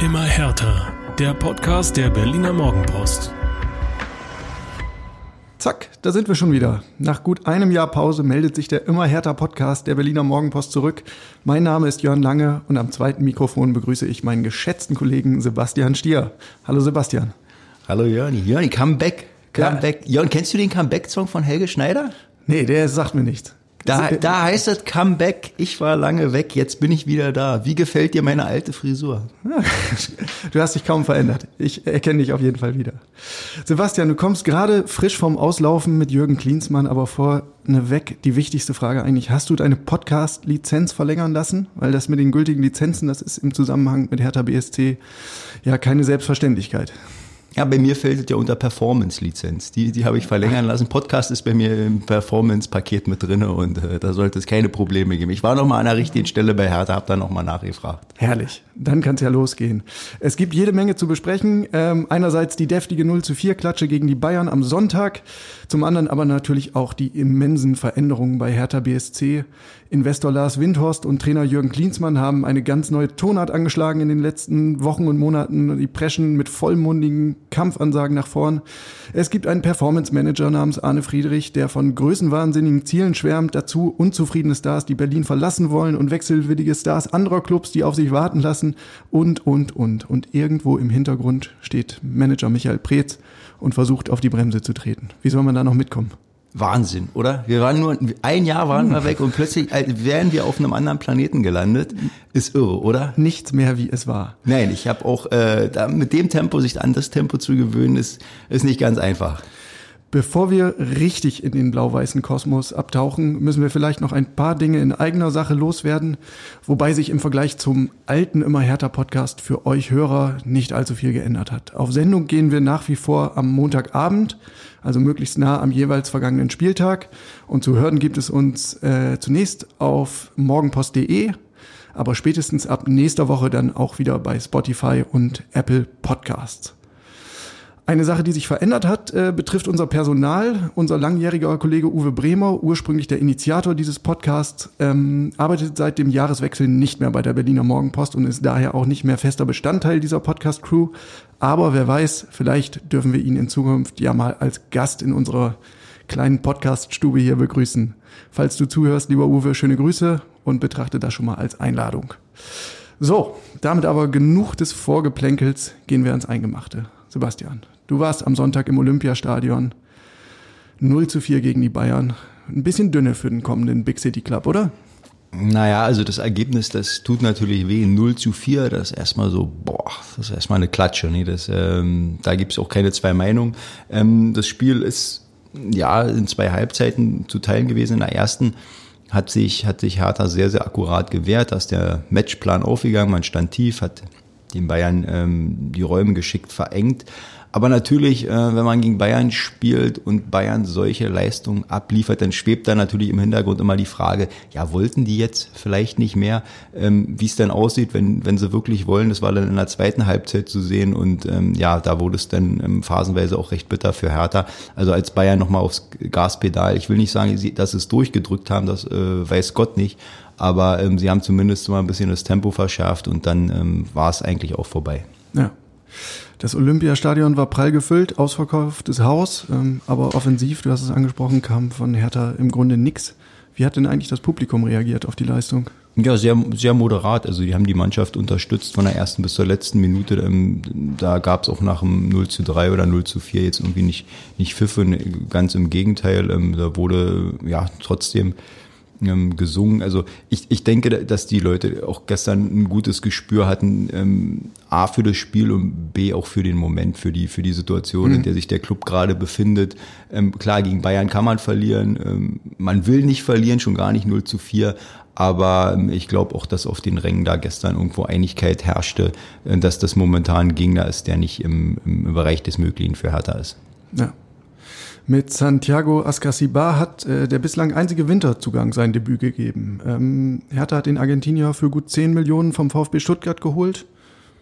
Immer härter. Der Podcast der Berliner Morgenpost. Zack, da sind wir schon wieder. Nach gut einem Jahr Pause meldet sich der immer härter Podcast der Berliner Morgenpost zurück. Mein Name ist Jörn Lange und am zweiten Mikrofon begrüße ich meinen geschätzten Kollegen Sebastian Stier. Hallo Sebastian. Hallo Jörn. Jörn, Comeback. Comeback. Ja. Jörn, kennst du den Comeback-Song von Helge Schneider? Nee, der sagt mir nichts. Da, da heißt es Comeback, ich war lange weg, jetzt bin ich wieder da. Wie gefällt dir meine alte Frisur? Du hast dich kaum verändert. Ich erkenne dich auf jeden Fall wieder. Sebastian, du kommst gerade frisch vom Auslaufen mit Jürgen Klinsmann, aber vorneweg die wichtigste Frage eigentlich. Hast du deine Podcast-Lizenz verlängern lassen? Weil das mit den gültigen Lizenzen, das ist im Zusammenhang mit Hertha BSC ja keine Selbstverständlichkeit. Ja, bei mir fällt es ja unter Performance-Lizenz. Die, die habe ich verlängern lassen. Podcast ist bei mir im Performance-Paket mit drinne und äh, da sollte es keine Probleme geben. Ich war noch mal an der richtigen Stelle bei Hertha, habe da noch mal nachgefragt. Herrlich. Dann kann es ja losgehen. Es gibt jede Menge zu besprechen. Ähm, einerseits die deftige 0 zu 4 Klatsche gegen die Bayern am Sonntag. Zum anderen aber natürlich auch die immensen Veränderungen bei Hertha BSC. Investor Lars Windhorst und Trainer Jürgen Klinsmann haben eine ganz neue Tonart angeschlagen in den letzten Wochen und Monaten. Die preschen mit vollmundigen Kampfansagen nach vorn. Es gibt einen Performance Manager namens Arne Friedrich, der von größenwahnsinnigen Zielen schwärmt. Dazu unzufriedene Stars, die Berlin verlassen wollen und wechselwillige Stars anderer Clubs, die auf sich warten lassen und, und, und. Und irgendwo im Hintergrund steht Manager Michael Preetz und versucht auf die Bremse zu treten. Wie soll man da noch mitkommen? Wahnsinn, oder? Wir waren nur ein Jahr waren wir weg und plötzlich wären wir auf einem anderen Planeten gelandet. Ist irre, oder? Nichts mehr wie es war. Nein, ich habe auch äh, da mit dem Tempo sich an das Tempo zu gewöhnen, ist ist nicht ganz einfach. Bevor wir richtig in den blau-weißen Kosmos abtauchen, müssen wir vielleicht noch ein paar Dinge in eigener Sache loswerden, wobei sich im Vergleich zum alten immer härter Podcast für euch Hörer nicht allzu viel geändert hat. Auf Sendung gehen wir nach wie vor am Montagabend, also möglichst nah am jeweils vergangenen Spieltag. Und zu hören gibt es uns äh, zunächst auf morgenpost.de, aber spätestens ab nächster Woche dann auch wieder bei Spotify und Apple Podcasts. Eine Sache, die sich verändert hat, äh, betrifft unser Personal. Unser langjähriger Kollege Uwe Bremer, ursprünglich der Initiator dieses Podcasts, ähm, arbeitet seit dem Jahreswechsel nicht mehr bei der Berliner Morgenpost und ist daher auch nicht mehr fester Bestandteil dieser Podcast-Crew. Aber wer weiß, vielleicht dürfen wir ihn in Zukunft ja mal als Gast in unserer kleinen Podcast-Stube hier begrüßen. Falls du zuhörst, lieber Uwe, schöne Grüße und betrachte das schon mal als Einladung. So, damit aber genug des Vorgeplänkels, gehen wir ans Eingemachte. Sebastian, du warst am Sonntag im Olympiastadion. 0 zu 4 gegen die Bayern. Ein bisschen dünne für den kommenden Big City Club, oder? Naja, also das Ergebnis, das tut natürlich weh. 0 zu 4, das ist erstmal so, boah, das ist erstmal eine Klatsche. Nee, das, ähm, da gibt's auch keine zwei Meinungen. Ähm, das Spiel ist ja in zwei Halbzeiten zu teilen gewesen. In der ersten hat sich, hat sich Hertha sehr, sehr akkurat gewehrt. Da ist der Matchplan aufgegangen, man stand tief, hat den Bayern ähm, die Räume geschickt verengt. Aber natürlich, äh, wenn man gegen Bayern spielt und Bayern solche Leistungen abliefert, dann schwebt da natürlich im Hintergrund immer die Frage, ja, wollten die jetzt vielleicht nicht mehr, ähm, wie es dann aussieht, wenn, wenn sie wirklich wollen. Das war dann in der zweiten Halbzeit zu sehen und ähm, ja, da wurde es dann ähm, phasenweise auch recht bitter für Hertha. Also als Bayern nochmal aufs Gaspedal, ich will nicht sagen, dass sie es durchgedrückt haben, das äh, weiß Gott nicht, aber ähm, sie haben zumindest mal ein bisschen das Tempo verschärft und dann ähm, war es eigentlich auch vorbei. Ja. Das Olympiastadion war prall gefüllt, ausverkauftes Haus, ähm, aber offensiv, du hast es angesprochen, kam von Hertha im Grunde nix. Wie hat denn eigentlich das Publikum reagiert auf die Leistung? Ja, sehr, sehr moderat. Also die haben die Mannschaft unterstützt von der ersten bis zur letzten Minute. Ähm, Da gab es auch nach dem 0 zu 3 oder 0 zu 4 jetzt irgendwie nicht, nicht Pfiffe, ganz im Gegenteil. Ähm, Da wurde ja trotzdem ähm, gesungen. Also ich, ich denke, dass die Leute auch gestern ein gutes Gespür hatten, ähm, A für das Spiel und B auch für den Moment, für die, für die Situation, mhm. in der sich der Club gerade befindet. Ähm, klar, gegen Bayern kann man verlieren. Ähm, man will nicht verlieren, schon gar nicht 0 zu 4. Aber ähm, ich glaube auch, dass auf den Rängen da gestern irgendwo Einigkeit herrschte, äh, dass das momentan ein Gegner ist, der nicht im, im Bereich des Möglichen für Hertha ist. Ja. Mit Santiago Ascasibar hat äh, der bislang einzige Winterzugang sein Debüt gegeben. Ähm, Hertha hat den Argentinier für gut 10 Millionen vom VfB Stuttgart geholt.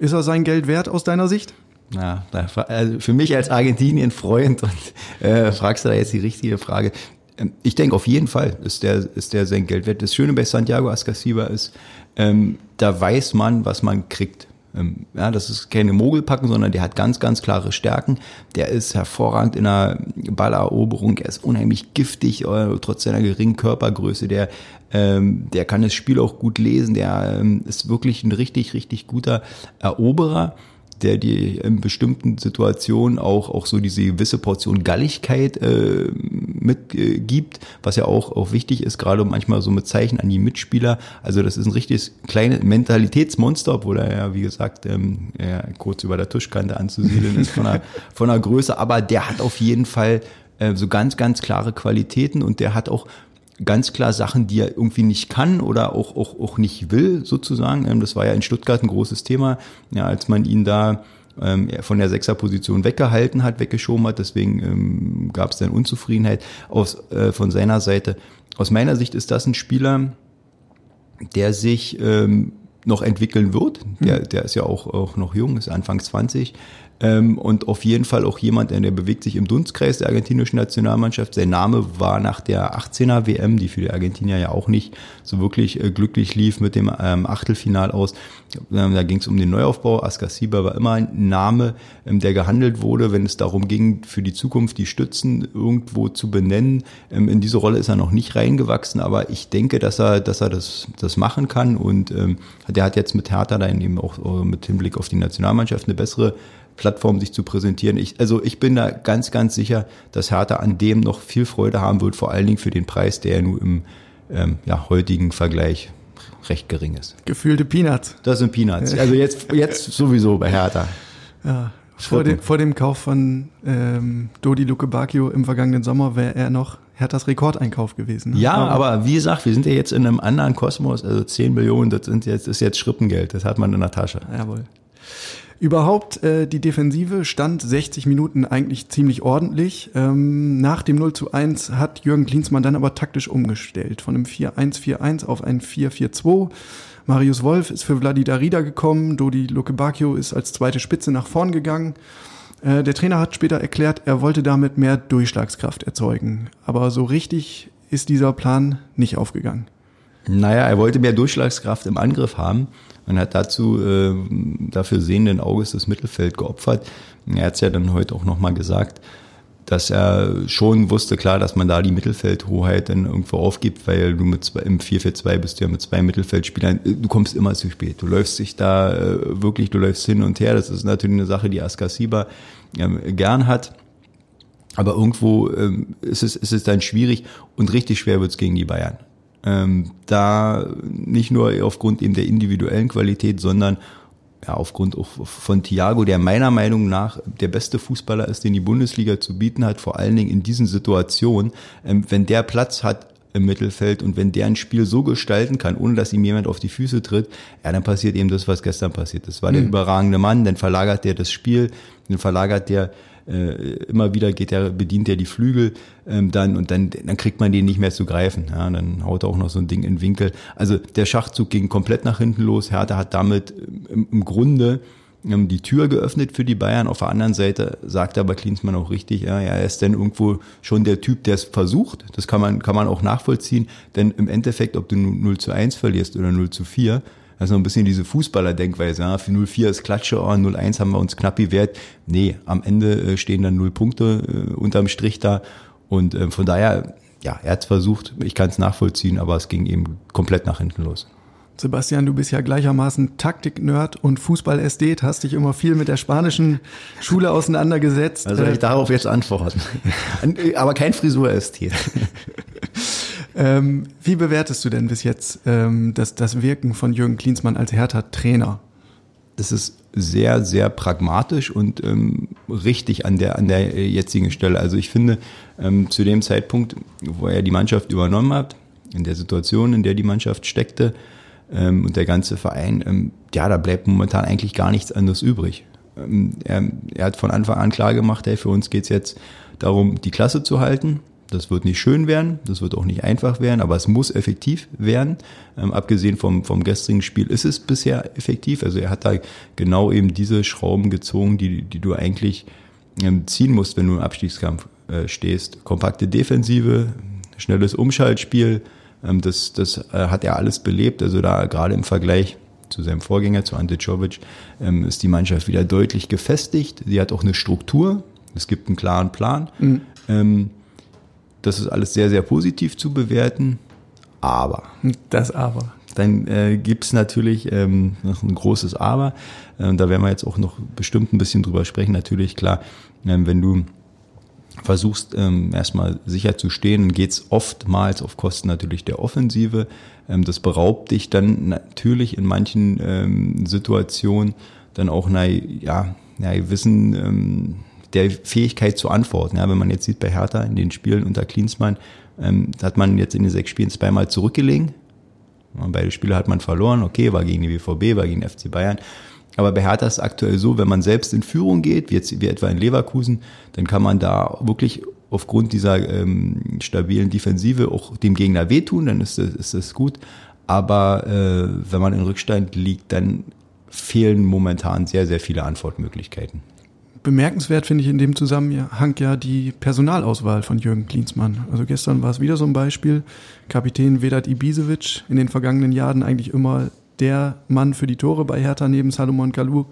Ist er sein Geld wert aus deiner Sicht? Ja, also für mich als Argentinien-Freund und äh, fragst du da jetzt die richtige Frage. Ähm, ich denke auf jeden Fall ist der, ist der sein Geld wert. Das Schöne bei Santiago Ascasiba ist, ähm, da weiß man, was man kriegt. Ähm, ja, das ist keine Mogelpacken, sondern der hat ganz, ganz klare Stärken. Der ist hervorragend in der Balleroberung. Er ist unheimlich giftig, äh, trotz seiner geringen Körpergröße. Der, ähm, der kann das Spiel auch gut lesen. Der ähm, ist wirklich ein richtig, richtig guter Eroberer der dir in bestimmten Situationen auch, auch so diese gewisse Portion Galligkeit äh, mitgibt, äh, was ja auch, auch wichtig ist, gerade manchmal so mit Zeichen an die Mitspieler. Also das ist ein richtiges kleines Mentalitätsmonster, obwohl er ja, wie gesagt, ähm, ja, kurz über der Tischkante anzusiedeln ist von der, von der Größe, aber der hat auf jeden Fall äh, so ganz, ganz klare Qualitäten und der hat auch ganz klar Sachen, die er irgendwie nicht kann oder auch, auch, auch nicht will, sozusagen. Ähm, das war ja in Stuttgart ein großes Thema, ja, als man ihn da ähm, von der Sechserposition weggehalten hat, weggeschoben hat. Deswegen ähm, gab es dann Unzufriedenheit aus, äh, von seiner Seite. Aus meiner Sicht ist das ein Spieler, der sich ähm, noch entwickeln wird. Der, der ist ja auch, auch noch jung, ist Anfang 20. Ähm, und auf jeden Fall auch jemand, der bewegt sich im Dunstkreis der argentinischen Nationalmannschaft. Sein Name war nach der 18er WM, die für die Argentinier ja auch nicht so wirklich äh, glücklich lief mit dem ähm, Achtelfinal aus. Ähm, da ging es um den Neuaufbau. Askasiba war immer ein Name, ähm, der gehandelt wurde, wenn es darum ging, für die Zukunft die Stützen irgendwo zu benennen. Ähm, in diese Rolle ist er noch nicht reingewachsen, aber ich denke, dass er, dass er das, das machen kann und ähm, der hat jetzt mit Hertha dann eben auch äh, mit Hinblick auf die Nationalmannschaft eine bessere Plattform sich zu präsentieren. Ich, also ich bin da ganz, ganz sicher, dass Hertha an dem noch viel Freude haben wird, vor allen Dingen für den Preis, der ja nur im ähm, ja, heutigen Vergleich recht gering ist. Gefühlte Peanuts. Das sind Peanuts. Also jetzt, jetzt sowieso bei Hertha. Ja, vor dem, vor dem Kauf von ähm, Dodi Luke Bacchio im vergangenen Sommer wäre er noch Herthas Rekordeinkauf gewesen. Ne? Ja, aber, aber wie gesagt, wir sind ja jetzt in einem anderen Kosmos, also 10 Millionen, das sind jetzt, ist jetzt Schrippengeld, das hat man in der Tasche. Jawohl. Überhaupt, äh, die Defensive stand 60 Minuten eigentlich ziemlich ordentlich. Ähm, nach dem 0 zu 1 hat Jürgen Klinsmann dann aber taktisch umgestellt. Von einem 4-1-4-1 auf ein 4-4-2. Marius Wolf ist für Vladi Darida gekommen. Dodi Lukebakio ist als zweite Spitze nach vorn gegangen. Äh, der Trainer hat später erklärt, er wollte damit mehr Durchschlagskraft erzeugen. Aber so richtig ist dieser Plan nicht aufgegangen. Naja, er wollte mehr Durchschlagskraft im Angriff haben und hat dazu äh, dafür sehenden Auges das Mittelfeld geopfert. Er hat es ja dann heute auch nochmal gesagt, dass er schon wusste, klar, dass man da die Mittelfeldhoheit dann irgendwo aufgibt, weil du mit zwei, im 4-4-2 bist du ja mit zwei Mittelfeldspielern, du kommst immer zu spät. Du läufst dich da äh, wirklich, du läufst hin und her. Das ist natürlich eine Sache, die Askasiba ähm, gern hat. Aber irgendwo ähm, ist, es, ist es dann schwierig und richtig schwer wird's gegen die Bayern ähm, da nicht nur aufgrund eben der individuellen Qualität, sondern ja, aufgrund auch von Thiago, der meiner Meinung nach der beste Fußballer ist, den die Bundesliga zu bieten hat, vor allen Dingen in diesen Situationen, ähm, wenn der Platz hat im Mittelfeld und wenn der ein Spiel so gestalten kann, ohne dass ihm jemand auf die Füße tritt, ja, dann passiert eben das, was gestern passiert ist. War der mhm. überragende Mann, dann verlagert der das Spiel, dann verlagert der äh, immer wieder geht er, bedient er die Flügel ähm, dann und dann, dann kriegt man den nicht mehr zu greifen. Ja, dann haut er auch noch so ein Ding in den Winkel. Also der Schachzug ging komplett nach hinten los. Hertha hat damit im, im Grunde ähm, die Tür geöffnet für die Bayern. Auf der anderen Seite sagt aber Klinsmann auch richtig, ja, er ist dann irgendwo schon der Typ, der es versucht. Das kann man, kann man auch nachvollziehen. Denn im Endeffekt, ob du 0 zu 1 verlierst oder 0 zu 4, das ist noch ein bisschen diese Fußballer-Denkweise. Ja, für 0-4 ist Klatsche, oh, 0-1 haben wir uns knapp gewehrt. Nee, am Ende äh, stehen dann 0 Punkte äh, unterm Strich da. Und äh, von daher, ja, er hat es versucht, ich kann es nachvollziehen, aber es ging eben komplett nach hinten los. Sebastian, du bist ja gleichermaßen Taktik-Nerd und Fußball-Ästhet, hast dich immer viel mit der spanischen Schule auseinandergesetzt. Also ich äh, darauf jetzt antworten. aber kein Frisur-Ästhet. Ähm, wie bewertest du denn bis jetzt ähm, das, das Wirken von Jürgen Klinsmann als Hertha-Trainer? Das ist sehr, sehr pragmatisch und ähm, richtig an der, an der jetzigen Stelle. Also ich finde, ähm, zu dem Zeitpunkt, wo er die Mannschaft übernommen hat, in der Situation, in der die Mannschaft steckte ähm, und der ganze Verein, ähm, ja, da bleibt momentan eigentlich gar nichts anderes übrig. Ähm, er, er hat von Anfang an klar gemacht, hey, für uns geht's jetzt darum, die Klasse zu halten das wird nicht schön werden, das wird auch nicht einfach werden, aber es muss effektiv werden. Ähm, abgesehen vom, vom gestrigen Spiel ist es bisher effektiv. Also er hat da genau eben diese Schrauben gezogen, die, die du eigentlich ähm, ziehen musst, wenn du im Abstiegskampf äh, stehst. Kompakte Defensive, schnelles Umschaltspiel, ähm, das, das äh, hat er alles belebt. Also da gerade im Vergleich zu seinem Vorgänger, zu Ante Czovic, ähm, ist die Mannschaft wieder deutlich gefestigt. Sie hat auch eine Struktur. Es gibt einen klaren Plan. Mhm. Das ist alles sehr, sehr positiv zu bewerten. Aber. Das Aber. Dann äh, gibt natürlich ähm, noch ein großes Aber. Ähm, da werden wir jetzt auch noch bestimmt ein bisschen drüber sprechen. Natürlich, klar, ähm, wenn du versuchst ähm, erstmal sicher zu stehen, dann geht's oftmals auf Kosten natürlich der Offensive. Ähm, das beraubt dich dann natürlich in manchen ähm, Situationen dann auch na, ja, ja, Wissen ähm, der Fähigkeit zu antworten. Ja, wenn man jetzt sieht bei Hertha in den Spielen unter Klinsmann, ähm, hat man jetzt in den sechs Spielen zweimal zurückgelegen. Beide Spiele hat man verloren, okay, war gegen die BVB, war gegen den FC Bayern. Aber bei Hertha ist es aktuell so, wenn man selbst in Führung geht, wie, jetzt, wie etwa in Leverkusen, dann kann man da wirklich aufgrund dieser ähm, stabilen Defensive auch dem Gegner wehtun, dann ist das, ist das gut. Aber äh, wenn man in Rückstand liegt, dann fehlen momentan sehr, sehr viele Antwortmöglichkeiten. Bemerkenswert finde ich in dem Zusammenhang ja die Personalauswahl von Jürgen Klinsmann. Also gestern war es wieder so ein Beispiel. Kapitän Vedat Ibisevic, in den vergangenen Jahren eigentlich immer der Mann für die Tore bei Hertha neben Salomon Kalou,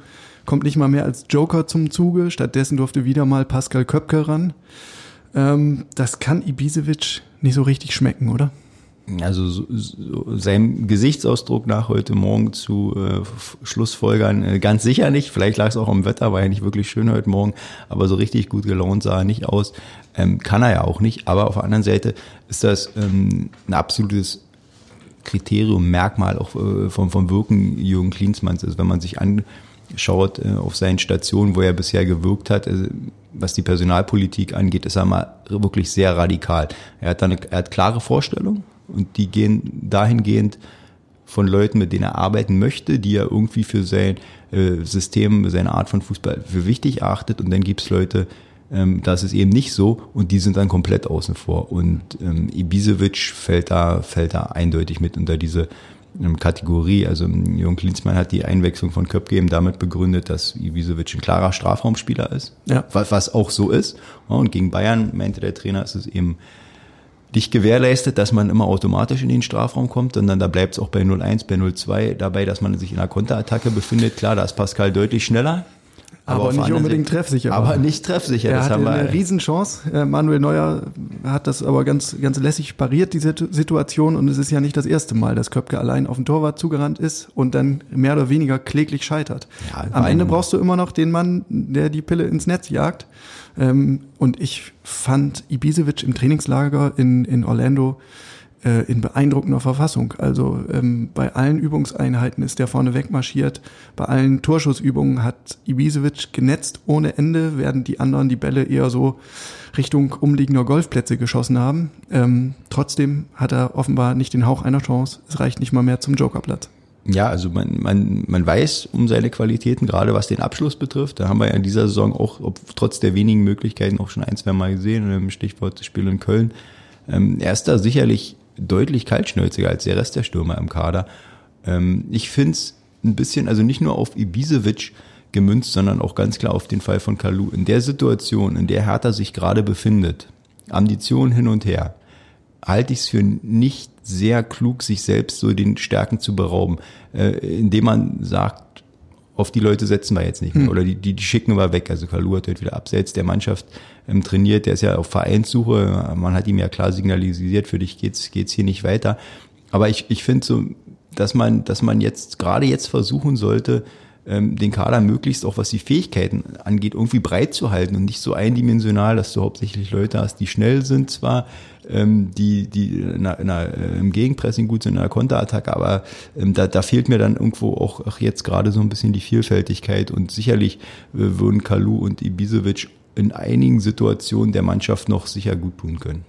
kommt nicht mal mehr als Joker zum Zuge. Stattdessen durfte wieder mal Pascal Köpke ran. Ähm, das kann Ibisevic nicht so richtig schmecken, oder? Also so, so, seinem Gesichtsausdruck nach heute Morgen zu äh, Schlussfolgern äh, ganz sicher nicht. Vielleicht lag es auch am Wetter, war ja nicht wirklich schön heute Morgen, aber so richtig gut gelaunt sah er nicht aus. Ähm, kann er ja auch nicht. Aber auf der anderen Seite ist das ähm, ein absolutes Kriterium, Merkmal auch äh, vom, vom Wirken Jürgen Klinsmanns. Also wenn man sich anschaut äh, auf seinen Stationen, wo er bisher gewirkt hat, also was die Personalpolitik angeht, ist er mal wirklich sehr radikal. Er hat, eine, er hat klare Vorstellungen, und die gehen dahingehend von Leuten, mit denen er arbeiten möchte, die er irgendwie für sein äh, System, seine Art von Fußball für wichtig achtet. Und dann gibt's Leute, ähm, das ist eben nicht so und die sind dann komplett außen vor. Und ähm, Ibisevic fällt da, fällt da eindeutig mit unter diese ähm, Kategorie. Also ähm, Jürgen Klinsmann hat die Einwechslung von Köpke eben damit begründet, dass Ibisevic ein klarer Strafraumspieler ist, ja. was, was auch so ist. Und gegen Bayern meinte der Trainer, ist es eben nicht gewährleistet, dass man immer automatisch in den Strafraum kommt, sondern da bleibt es auch bei 0-1, bei 0-2 dabei, dass man sich in einer Konterattacke befindet. Klar, da ist Pascal deutlich schneller. Aber, aber nicht unbedingt Seite, treffsicher. Aber nicht treffsicher. Er das hatte eine Riesenchance. Äh, Manuel Neuer hat das aber ganz, ganz lässig pariert, diese Situation. Und es ist ja nicht das erste Mal, dass Köpke allein auf den Torwart zugerannt ist und dann mehr oder weniger kläglich scheitert. Ja, Am Ende brauchst du immer noch den Mann, der die Pille ins Netz jagt. Ähm, und ich fand Ibisevic im Trainingslager in, in Orlando in beeindruckender Verfassung. Also ähm, bei allen Übungseinheiten ist der vorne wegmarschiert. Bei allen Torschussübungen hat Ibisevic genetzt ohne Ende, während die anderen die Bälle eher so Richtung umliegender Golfplätze geschossen haben. Ähm, trotzdem hat er offenbar nicht den Hauch einer Chance. Es reicht nicht mal mehr zum Jokerplatz. Ja, also man, man, man weiß um seine Qualitäten, gerade was den Abschluss betrifft. Da haben wir ja in dieser Saison auch, ob, trotz der wenigen Möglichkeiten, auch schon ein, zwei Mal gesehen, Stichwort das Spiel in Köln. Ähm, er ist da sicherlich deutlich kaltschnäuziger als der Rest der Stürmer im Kader. Ähm, ich finde es ein bisschen, also nicht nur auf Ibisevic gemünzt, sondern auch ganz klar auf den Fall von Kalu. In der Situation, in der Hertha sich gerade befindet, Ambitionen hin und her, halte ich es für nicht sehr klug, sich selbst so den Stärken zu berauben, äh, indem man sagt, auf die Leute setzen wir jetzt nicht mehr. Hm. Oder die, die, die schicken wir weg. Also Kalu hat heute wieder abseits der Mannschaft ähm, trainiert, der ist ja auf Vereinssuche. Man hat ihm ja klar signalisiert, für dich geht's, geht's hier nicht weiter. Aber ich, ich finde so, dass man, dass man jetzt, gerade jetzt versuchen sollte, ähm, den Kader möglichst auch was die Fähigkeiten angeht, irgendwie breit zu halten und nicht so eindimensional, dass du hauptsächlich Leute hast, die schnell sind zwar, ähm, die, die in einer, in einer, äh, im Gegenpressing gut sind, in einer Konterattacke, aber ähm, da, da fehlt mir dann irgendwo auch ach, jetzt gerade so ein bisschen die Vielfältigkeit und sicherlich äh, würden Kalu und Ibisevic in einigen Situationen der Mannschaft noch sicher gut tun können.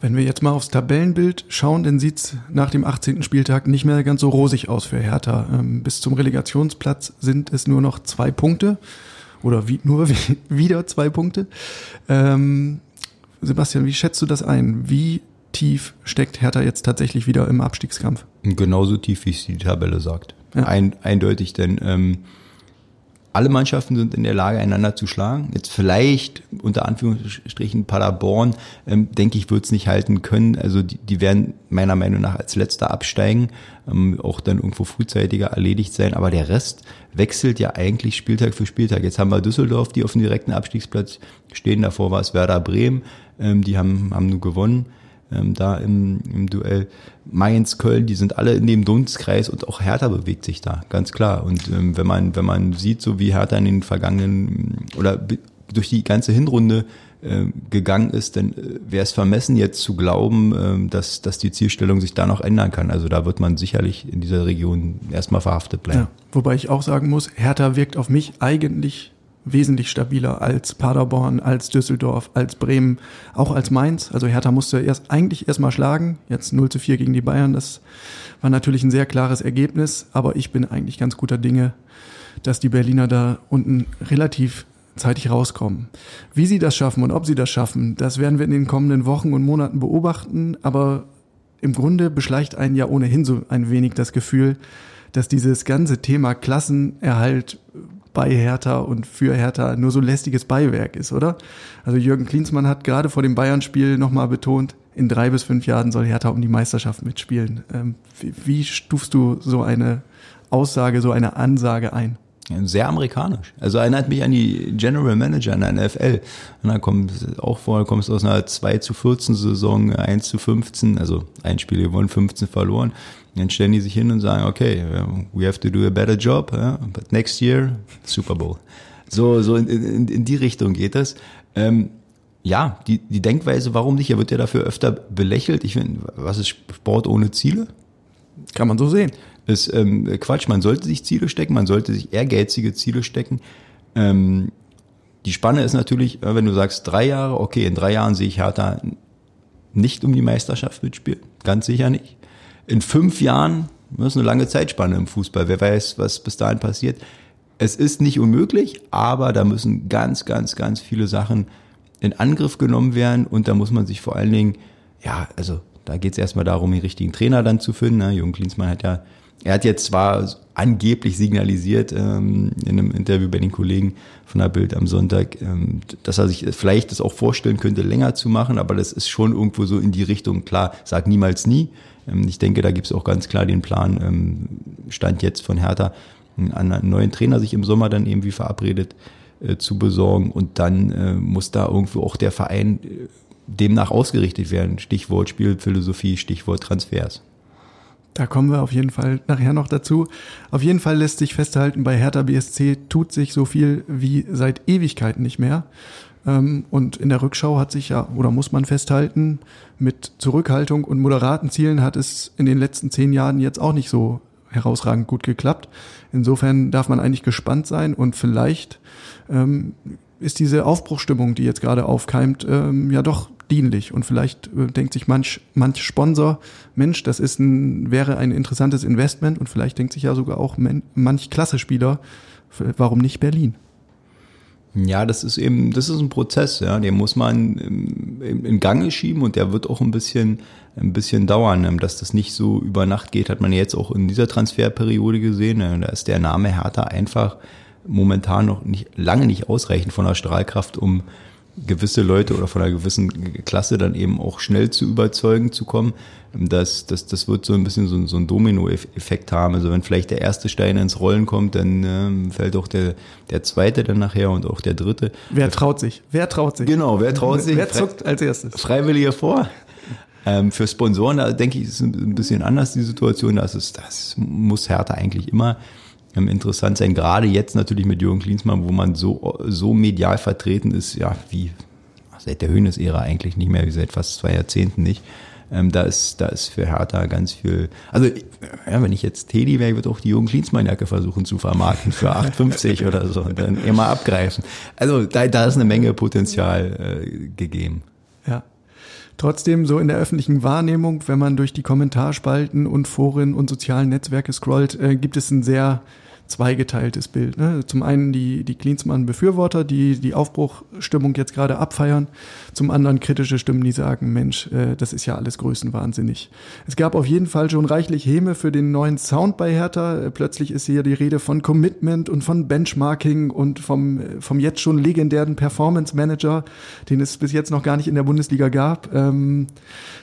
Wenn wir jetzt mal aufs Tabellenbild schauen, dann sieht's nach dem 18. Spieltag nicht mehr ganz so rosig aus für Hertha. Ähm, bis zum Relegationsplatz sind es nur noch zwei Punkte oder wie, nur wieder zwei Punkte. Ähm, Sebastian, wie schätzt du das ein? Wie tief steckt Hertha jetzt tatsächlich wieder im Abstiegskampf? Genauso tief, wie es die Tabelle sagt. Ja. Ein, eindeutig, denn ähm, alle Mannschaften sind in der Lage, einander zu schlagen. Jetzt vielleicht unter Anführungsstrichen Paderborn, ähm, denke ich, wird es nicht halten können. Also die, die werden meiner Meinung nach als letzter absteigen, ähm, auch dann irgendwo frühzeitiger erledigt sein. Aber der Rest wechselt ja eigentlich Spieltag für Spieltag. Jetzt haben wir Düsseldorf, die auf dem direkten Abstiegsplatz stehen. Davor war es Werder Bremen, ähm, die haben, haben nur gewonnen ähm, da im, im Duell. Mainz, Köln, die sind alle in dem Dunstkreis und auch Hertha bewegt sich da, ganz klar. Und ähm, wenn man, wenn man sieht, so wie Hertha in den vergangenen oder durch die ganze Hinrunde äh, gegangen ist, dann äh, wäre es vermessen, jetzt zu glauben, äh, dass, dass die Zielstellung sich da noch ändern kann. Also da wird man sicherlich in dieser Region erstmal verhaftet bleiben. Ja, wobei ich auch sagen muss, Hertha wirkt auf mich eigentlich wesentlich stabiler als Paderborn, als Düsseldorf, als Bremen, auch als Mainz. Also Hertha musste erst eigentlich erstmal schlagen. Jetzt 0 zu 4 gegen die Bayern. Das war natürlich ein sehr klares Ergebnis, aber ich bin eigentlich ganz guter Dinge, dass die Berliner da unten relativ zeitig rauskommen. Wie sie das schaffen und ob sie das schaffen, das werden wir in den kommenden Wochen und Monaten beobachten, aber im Grunde beschleicht einen ja ohnehin so ein wenig das Gefühl, dass dieses ganze Thema Klassenerhalt bei Hertha und für Hertha nur so lästiges Beiwerk ist, oder? Also Jürgen Klinsmann hat gerade vor dem Bayern-Spiel nochmal betont, in drei bis fünf Jahren soll Hertha um die Meisterschaft mitspielen. Ähm, wie, stufst du so eine Aussage, so eine Ansage ein? Sehr amerikanisch. Also erinnert mich an die General Manager in der NFL. Und dann kommt auch vor, kommst aus einer 2 zu 14 Saison, 1 zu 15, also ein Spiel gewonnen, 15 verloren. Dann stellen die sich hin und sagen, okay, we have to do a better job, but next year, Super Bowl. So, so in, in, in die Richtung geht das. Ähm, ja, die, die Denkweise, warum nicht? Er wird ja dafür öfter belächelt. Ich finde, was ist Sport ohne Ziele? Kann man so sehen. Ist ähm, Quatsch, man sollte sich Ziele stecken, man sollte sich ehrgeizige Ziele stecken. Ähm, die Spanne ist natürlich, wenn du sagst drei Jahre, okay, in drei Jahren sehe ich Hertha nicht um die Meisterschaft mitspielen, ganz sicher nicht in fünf Jahren, das ist eine lange Zeitspanne im Fußball, wer weiß, was bis dahin passiert. Es ist nicht unmöglich, aber da müssen ganz, ganz, ganz viele Sachen in Angriff genommen werden und da muss man sich vor allen Dingen, ja, also da geht es erstmal darum, den richtigen Trainer dann zu finden. Ne? Jürgen Klinsmann hat ja, er hat jetzt zwar angeblich signalisiert ähm, in einem Interview bei den Kollegen von der Bild am Sonntag, ähm, dass er sich vielleicht das auch vorstellen könnte, länger zu machen, aber das ist schon irgendwo so in die Richtung, klar, sag niemals nie, ich denke, da gibt es auch ganz klar den Plan, ähm, Stand jetzt von Hertha, einen neuen Trainer sich im Sommer dann irgendwie verabredet äh, zu besorgen und dann äh, muss da irgendwo auch der Verein äh, demnach ausgerichtet werden. Stichwort Spielphilosophie, Stichwort Transfers. Da kommen wir auf jeden Fall nachher noch dazu. Auf jeden Fall lässt sich festhalten, bei Hertha BSC tut sich so viel wie seit Ewigkeiten nicht mehr. Ähm, und in der Rückschau hat sich ja, oder muss man festhalten, mit Zurückhaltung und moderaten Zielen hat es in den letzten zehn Jahren jetzt auch nicht so herausragend gut geklappt. Insofern darf man eigentlich gespannt sein und vielleicht ähm, ist diese Aufbruchstimmung, die jetzt gerade aufkeimt, ähm, ja doch dienlich und vielleicht äh, denkt sich manch manch Sponsor, Mensch, das ist ein wäre ein interessantes Investment und vielleicht denkt sich ja sogar auch manch Klasse-Spieler, warum nicht Berlin? Ja, das ist eben, das ist ein Prozess, ja, den muss man in, in Gange schieben und der wird auch ein bisschen, ein bisschen dauern, ähm, dass das nicht so über Nacht geht, hat man jetzt auch in dieser Transferperiode gesehen. Da ist der Name Hertha einfach momentan noch nicht, lange nicht ausreichend von der Strahlkraft, um gewisse Leute oder von einer gewissen Klasse dann eben auch schnell zu überzeugen zu kommen. Das, das, das wird so ein bisschen so, so ein Domino-Effekt haben. Also wenn vielleicht der erste Stein ins Rollen kommt, dann ähm, fällt auch der, der zweite dann nachher und auch der dritte. Wer traut sich? Wer traut sich? Genau, wer traut sich? Wer zuckt als erstes? Freiwillige vor. Ähm, für Sponsoren, da denke ich, ist ein bisschen anders die Situation. Das, ist, das muss Härte eigentlich immer interessant sein. Gerade jetzt natürlich mit Jürgen Klinsmann, wo man so, so medial vertreten ist, ja, wie seit der Höhnes-Ära eigentlich nicht mehr, wie seit fast zwei Jahrzehnten nicht. Ähm, da ist, da ist für Hertha ganz viel. Also, ja, wenn ich jetzt Teddy wäre, würde auch die Jürgen Klinsmann-Jacke versuchen zu vermarkten für 8,50 oder so und dann immer abgreifen. Also, da, da ist eine Menge Potenzial äh, gegeben. Ja. Trotzdem so in der öffentlichen Wahrnehmung, wenn man durch die Kommentarspalten und Foren und sozialen Netzwerke scrollt, äh, gibt es ein sehr zweigeteiltes Bild. Ne? Zum einen die, die Klinsmann-Befürworter, die die Aufbruchstimmung jetzt gerade abfeiern. Zum anderen kritische Stimmen, die sagen, Mensch, äh, das ist ja alles größenwahnsinnig. Es gab auf jeden Fall schon reichlich Häme für den neuen Sound bei Hertha. Äh, plötzlich ist hier die Rede von Commitment und von Benchmarking und vom, äh, vom jetzt schon legendären Performance Manager, den es bis jetzt noch gar nicht in der Bundesliga gab. Ähm,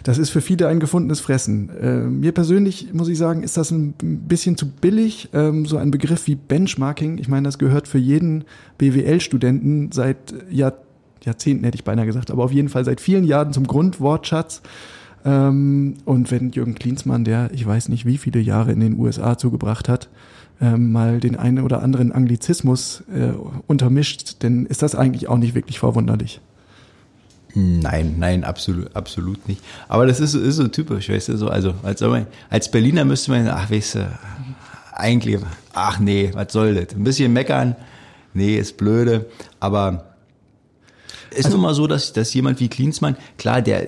das ist für viele ein gefundenes Fressen. Äh, mir persönlich, muss ich sagen, ist das ein bisschen zu billig, ähm, so ein Begriff wie Benchmarking. Ich meine, das gehört für jeden BWL-Studenten seit Jahr, Jahrzehnten, hätte ich beinahe gesagt, aber auf jeden Fall seit vielen Jahren zum Grundwortschatz. Ähm, und wenn Jürgen Klinsmann, der ich weiß nicht wie viele Jahre in den USA zugebracht hat, ähm, mal den einen oder anderen Anglizismus äh, untermischt, dann ist das eigentlich auch nicht wirklich verwunderlich. Nein, nein, absolut, absolut nicht. Aber das ist, ist so typisch, weißt du, so, also als, als Berliner müsste man, ach, weißt du, eigentlich, ach nee, was soll das? Ein bisschen meckern, nee, ist blöde, aber ist also, nun mal so, dass, dass jemand wie Klinsmann, klar, der,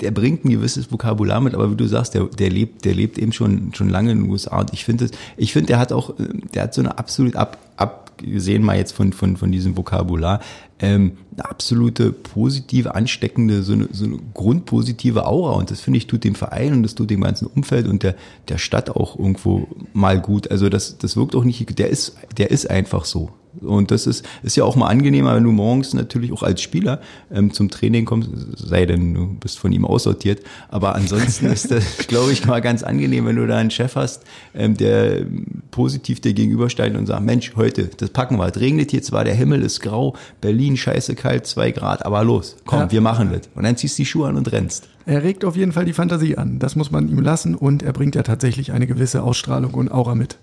der bringt ein gewisses Vokabular mit, aber wie du sagst, der, der lebt, der lebt eben schon, schon lange in den USA und ich finde ich finde, der hat auch, der hat so eine absolut ab, abgesehen mal jetzt von, von, von diesem Vokabular, ähm, eine absolute positive, ansteckende, so eine, so eine grundpositive Aura. Und das finde ich, tut dem Verein und das tut dem ganzen Umfeld und der, der Stadt auch irgendwo mal gut. Also das, das wirkt auch nicht, der ist, der ist einfach so. Und das ist, ist ja auch mal angenehmer, wenn du morgens natürlich auch als Spieler ähm, zum Training kommst, sei denn du bist von ihm aussortiert. Aber ansonsten ist das, glaube ich, mal ganz angenehm, wenn du da einen Chef hast, ähm, der positiv dir gegenübersteigt und sagt, Mensch, heute, das packen wir. Es regnet hier zwar, der Himmel ist grau, Berlin scheiße kalt, zwei Grad, aber los, komm, ja. wir machen das. Und dann ziehst du die Schuhe an und rennst. Er regt auf jeden Fall die Fantasie an. Das muss man ihm lassen und er bringt ja tatsächlich eine gewisse Ausstrahlung und Aura mit.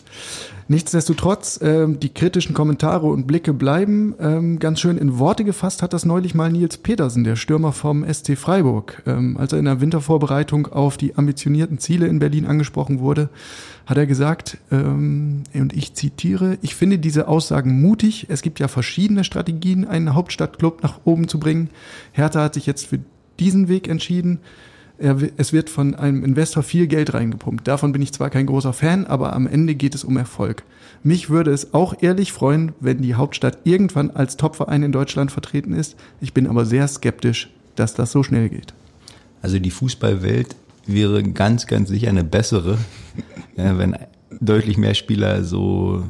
Nichtsdestotrotz, ähm, die kritischen Kommentare und Blicke bleiben. Ähm, ganz schön in Worte gefasst hat das neulich mal Nils Petersen, der Stürmer vom SC Freiburg. Ähm, als er in der Wintervorbereitung auf die ambitionierten Ziele in Berlin angesprochen wurde, hat er gesagt, ähm, und ich zitiere, ich finde diese Aussagen mutig. Es gibt ja verschiedene Strategien, einen Hauptstadtclub nach oben zu bringen. Hertha hat sich jetzt für diesen Weg entschieden. Er, es wird von einem Investor viel Geld reingepumpt. Davon bin ich zwar kein großer Fan, aber am Ende geht es um Erfolg. Mich würde es auch ehrlich freuen, wenn die Hauptstadt irgendwann als Topverein in Deutschland vertreten ist. Ich bin aber sehr skeptisch, dass das so schnell geht. Also die Fußballwelt wäre ganz, ganz sicher eine bessere, wenn deutlich mehr Spieler so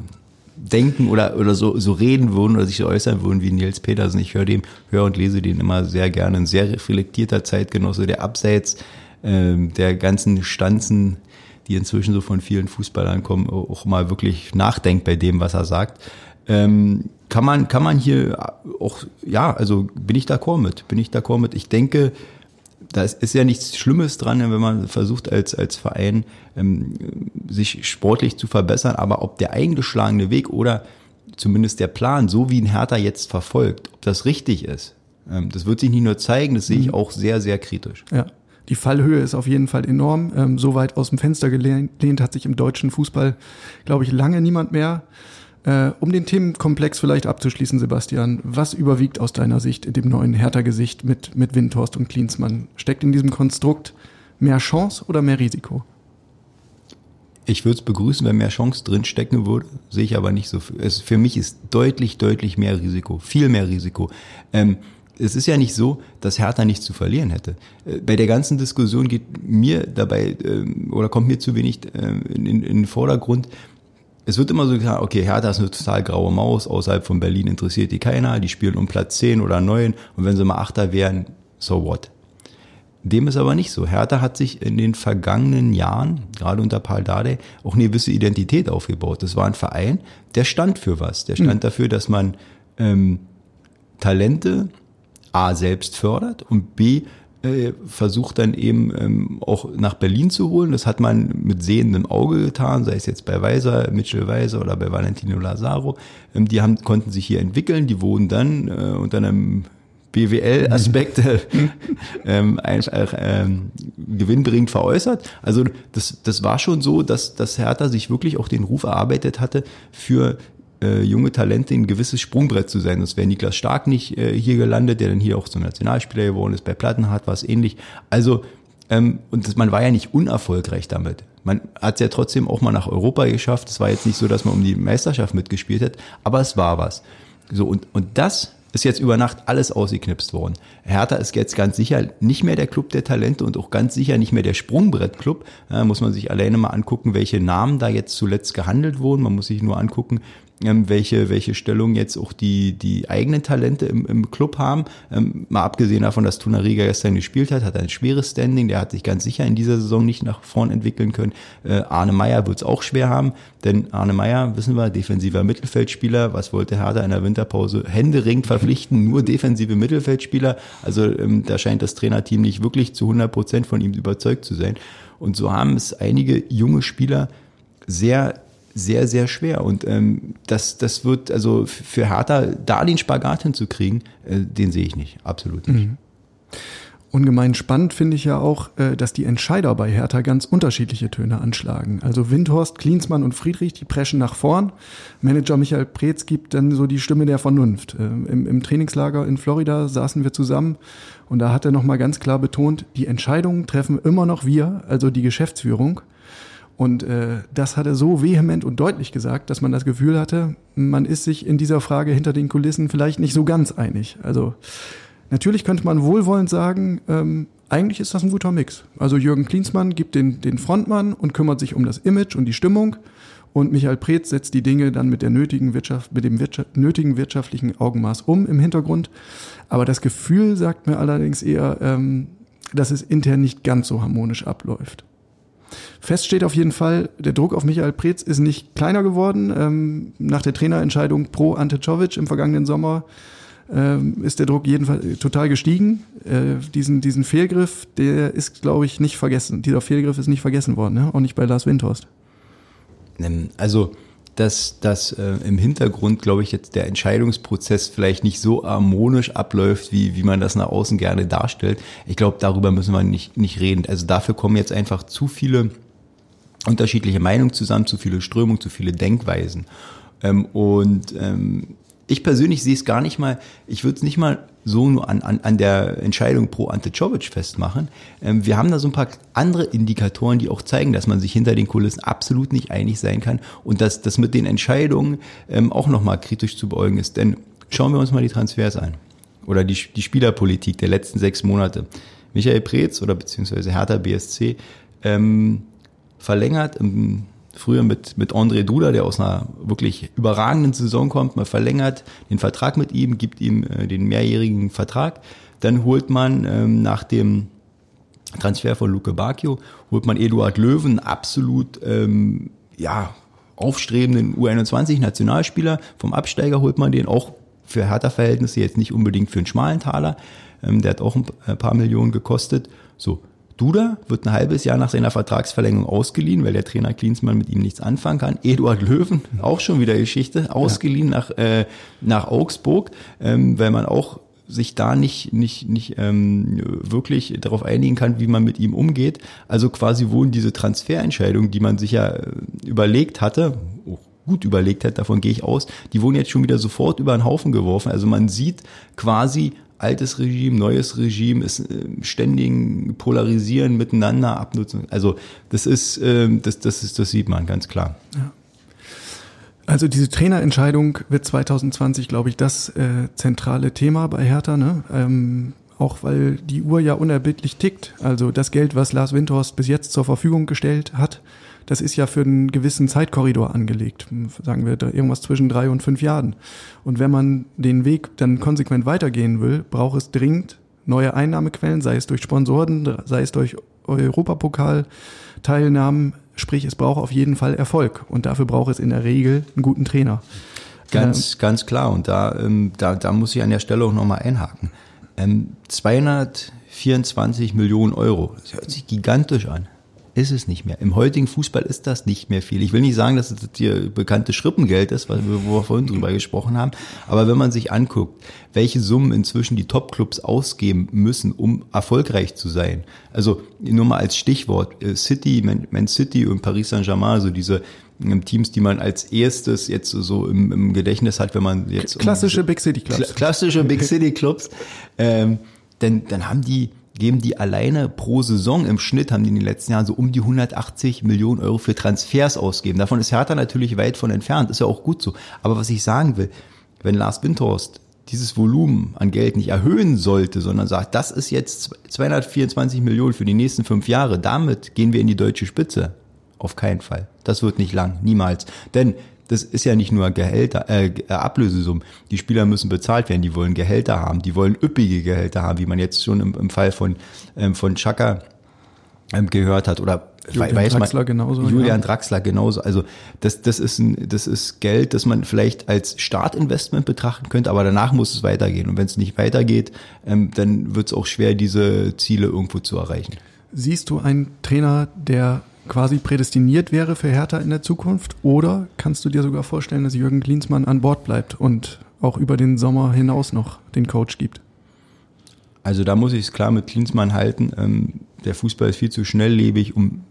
denken oder, oder so, so reden würden oder sich so äußern würden wie Nils Petersen. Ich höre dem, höre und lese den immer sehr gerne. Ein sehr reflektierter Zeitgenosse, der abseits ähm, der ganzen Stanzen, die inzwischen so von vielen Fußballern kommen, auch mal wirklich nachdenkt bei dem, was er sagt. Ähm, kann man, kann man hier auch, ja, also bin ich d'accord mit, bin ich d'accord mit. Ich denke, da ist ja nichts Schlimmes dran, wenn man versucht als, als Verein ähm, sich sportlich zu verbessern, aber ob der eingeschlagene Weg oder zumindest der Plan, so wie ein Hertha jetzt verfolgt, ob das richtig ist, ähm, das wird sich nicht nur zeigen, das sehe ich mhm. auch sehr, sehr kritisch. Ja. Die Fallhöhe ist auf jeden Fall enorm. Ähm, so weit aus dem Fenster gelehnt hat sich im deutschen Fußball, glaube ich, lange niemand mehr. Äh, um den Themenkomplex vielleicht abzuschließen, Sebastian, was überwiegt aus deiner Sicht in dem neuen Hertha-Gesicht mit, mit Windhorst und Klinsmann? Steckt in diesem Konstrukt mehr Chance oder mehr Risiko? Ich würde es begrüßen, wenn mehr Chance drinstecken würde, sehe ich aber nicht so. Es, für mich ist deutlich, deutlich mehr Risiko, viel mehr Risiko. Ähm, es ist ja nicht so, dass Hertha nichts zu verlieren hätte. Äh, bei der ganzen Diskussion geht mir dabei ähm, oder kommt mir zu wenig in, in, in den Vordergrund, es wird immer so gesagt, okay, Hertha ist eine total graue Maus, außerhalb von Berlin interessiert die keiner, die spielen um Platz 10 oder 9 und wenn sie mal Achter wären, so what? Dem ist aber nicht so. Hertha hat sich in den vergangenen Jahren, gerade unter Paul Dardai, auch eine gewisse Identität aufgebaut. Das war ein Verein, der stand für was. Der stand mhm. dafür, dass man ähm, Talente A selbst fördert und B äh, versucht dann eben ähm, auch nach Berlin zu holen. Das hat man mit sehendem Auge getan, sei es jetzt bei Weiser, Mitchell Weiser oder bei Valentino Lazaro. Ähm, die haben, konnten sich hier entwickeln, die wurden dann äh, unter einem BWL-Aspekt äh, ähm, einfach ähm, gewinnbringend veräußert. Also das, das war schon so, dass, dass Hertha sich wirklich auch den Ruf erarbeitet hatte, für äh, junge Talente ein gewisses Sprungbrett zu sein. Sonst wäre Niklas Stark nicht äh, hier gelandet, der dann hier auch zum Nationalspieler geworden ist. Bei Plattenhardt war es ähnlich. Also, ähm, und das, man war ja nicht unerfolgreich damit. Man hat es ja trotzdem auch mal nach Europa geschafft. Es war jetzt nicht so, dass man um die Meisterschaft mitgespielt hat, aber es war was. So, und, und das ist jetzt über Nacht alles ausgeknipst worden. Hertha ist jetzt ganz sicher nicht mehr der Club der Talente und auch ganz sicher nicht mehr der Sprungbrettclub. Da muss man sich alleine mal angucken, welche Namen da jetzt zuletzt gehandelt wurden. Man muss sich nur angucken, ähm, welche, welche Stellung jetzt auch die, die eigenen Talente im, im Club haben. Ähm, mal abgesehen davon, dass Tunariga gestern gespielt hat, hat ein schweres Standing. Der hat sich ganz sicher in dieser Saison nicht nach vorn entwickeln können. Äh, Arne Meyer wird es auch schwer haben, denn Arne Meyer, wissen wir, defensiver Mittelfeldspieler. Was wollte Hertha in der Winterpause? Händeringend verpflichten, nur defensive Mittelfeldspieler. Also ähm, da scheint das Trainerteam nicht wirklich zu 100 Prozent von ihm überzeugt zu sein. Und so haben es einige junge Spieler sehr sehr, sehr schwer. Und ähm, das, das wird, also für Hertha da den Spagat hinzukriegen, äh, den sehe ich nicht, absolut nicht. Mhm. Ungemein spannend finde ich ja auch, äh, dass die Entscheider bei Hertha ganz unterschiedliche Töne anschlagen. Also Windhorst, Klinsmann und Friedrich, die preschen nach vorn. Manager Michael Preetz gibt dann so die Stimme der Vernunft. Äh, Im, Im Trainingslager in Florida saßen wir zusammen und da hat er nochmal ganz klar betont, die Entscheidungen treffen immer noch wir, also die Geschäftsführung. Und äh, das hat er so vehement und deutlich gesagt, dass man das Gefühl hatte, man ist sich in dieser Frage hinter den Kulissen vielleicht nicht so ganz einig. Also natürlich könnte man wohlwollend sagen, ähm, eigentlich ist das ein guter Mix. Also Jürgen Klinsmann gibt den, den Frontmann und kümmert sich um das Image und die Stimmung. Und Michael Preetz setzt die Dinge dann mit der nötigen Wirtschaft, mit dem Wirtschaft, nötigen wirtschaftlichen Augenmaß um im Hintergrund. Aber das Gefühl sagt mir allerdings eher, ähm, dass es intern nicht ganz so harmonisch abläuft. Fest steht auf jeden Fall, der Druck auf Michael Preetz ist nicht kleiner geworden. Ähm, nach der Trainerentscheidung pro Ante Czovic im vergangenen Sommer ähm, ist der Druck jedenfalls total gestiegen. Äh, diesen, diesen Fehlgriff, der ist, glaube ich, nicht vergessen. Dieser Fehlgriff ist nicht vergessen worden, ne? auch nicht bei Lars Windhorst. Ähm, also dass, dass äh, im Hintergrund, glaube ich, jetzt der Entscheidungsprozess vielleicht nicht so harmonisch abläuft, wie, wie man das nach außen gerne darstellt. Ich glaube, darüber müssen wir nicht, nicht reden. Also dafür kommen jetzt einfach zu viele unterschiedliche Meinungen zusammen, zu viele Strömungen, zu viele Denkweisen. Ähm, und ähm, ich persönlich sehe es gar nicht mal, ich würde es nicht mal so nur an, an, an der Entscheidung pro Ante Czovic festmachen. Ähm, wir haben da so ein paar andere Indikatoren, die auch zeigen, dass man sich hinter den Kulissen absolut nicht einig sein kann und dass das mit den Entscheidungen ähm, auch nochmal kritisch zu beäugen ist. Denn schauen wir uns mal die Transfers an oder die, die Spielerpolitik der letzten sechs Monate. Michael Preetz oder beziehungsweise Hertha BSC ähm, verlängert im früher mit, mit André Duda, der aus einer wirklich überragenden Saison kommt, man verlängert den Vertrag mit ihm, gibt ihm äh, den mehrjährigen Vertrag. Dann holt man ähm, nach dem Transfer von Luke Bacchio, holt man Eduard Löwen, absolut ähm, ja, aufstrebenden U21-Nationalspieler. Vom Absteiger holt man den auch für Hertha-Verhältnisse jetzt nicht unbedingt für einen schmalen Taler. Ähm, der hat auch ein paar Millionen gekostet. So, Duda wird ein halbes Jahr nach seiner Vertragsverlängerung ausgeliehen, weil der Trainer Klinsmann mit ihm nichts anfangen kann. Eduard Löwen, auch schon wieder Geschichte, ausgeliehen ja. nach, äh, nach Augsburg, ähm, weil man auch sich da nicht, nicht, nicht ähm, wirklich darauf einigen kann, wie man mit ihm umgeht. Also quasi wurden diese Transferentscheidungen, die man sich ja äh, überlegt hatte, gut überlegt hat, davon gehe ich aus, die wurden jetzt schon wieder sofort über den Haufen geworfen. Also man sieht quasi altes Regime, neues Regime, ist äh, ständigen Polarisieren miteinander, Abnutzung. Also das ist, äh, das, das ist, das sieht man ganz klar. Ja. Also diese Trainerentscheidung wird 2020, glaube ich, das äh, zentrale Thema bei Hertha. Ne? Ähm, auch weil die Uhr ja unerbittlich tickt. Also das Geld, was Lars Windhorst bis jetzt zur Verfügung gestellt hat, das ist ja für einen gewissen Zeitkorridor angelegt, sagen wir irgendwas zwischen drei und fünf Jahren. Und wenn man den Weg dann konsequent weitergehen will, braucht es dringend neue Einnahmequellen, sei es durch Sponsoren, sei es durch Europapokal-Teilnahmen, sprich es braucht auf jeden Fall Erfolg und dafür braucht es in der Regel einen guten Trainer. Ganz, ähm, ganz klar und da, ähm, da, da muss ich an der Stelle auch nochmal einhaken. Ähm, 224 Millionen Euro, das hört sich gigantisch an ist es nicht mehr. Im heutigen Fußball ist das nicht mehr viel. Ich will nicht sagen, dass es hier bekannte Schrippengeld ist, wo wir vorhin drüber gesprochen haben. Aber wenn man sich anguckt, welche Summen inzwischen die Topclubs ausgeben müssen, um erfolgreich zu sein. Also nur mal als Stichwort äh, City, Man City und Paris Saint-Germain, also diese ähm, Teams, die man als erstes jetzt so im, im Gedächtnis hat, wenn man jetzt klassische um, Big City Clubs, klassische Big City Clubs, ähm, denn dann haben die geben die alleine pro Saison im Schnitt, haben die in den letzten Jahren so um die 180 Millionen Euro für Transfers ausgegeben. Davon ist Hertha natürlich weit von entfernt, ist ja auch gut so. Aber was ich sagen will, wenn Lars Windhorst dieses Volumen an Geld nicht erhöhen sollte, sondern sagt, das ist jetzt 224 Millionen für die nächsten fünf Jahre, damit gehen wir in die deutsche Spitze. Auf keinen Fall. Das wird nicht lang, niemals. Denn das ist ja nicht nur Gehälter, äh, Ablösesummen. Die Spieler müssen bezahlt werden, die wollen Gehälter haben, die wollen üppige Gehälter haben, wie man jetzt schon im, im Fall von, ähm, von Chaka ähm, gehört hat oder Julian weiß Draxler man, genauso, Julian ja. Draxler genauso. Also das, das, ist ein, das ist Geld, das man vielleicht als Startinvestment betrachten könnte, aber danach muss es weitergehen. Und wenn es nicht weitergeht, ähm, dann wird es auch schwer, diese Ziele irgendwo zu erreichen. Siehst du einen Trainer, der quasi prädestiniert wäre für Hertha in der Zukunft? Oder kannst du dir sogar vorstellen, dass Jürgen Klinsmann an Bord bleibt und auch über den Sommer hinaus noch den Coach gibt? Also da muss ich es klar mit Klinsmann halten. Ähm, der Fußball ist viel zu schnelllebig, um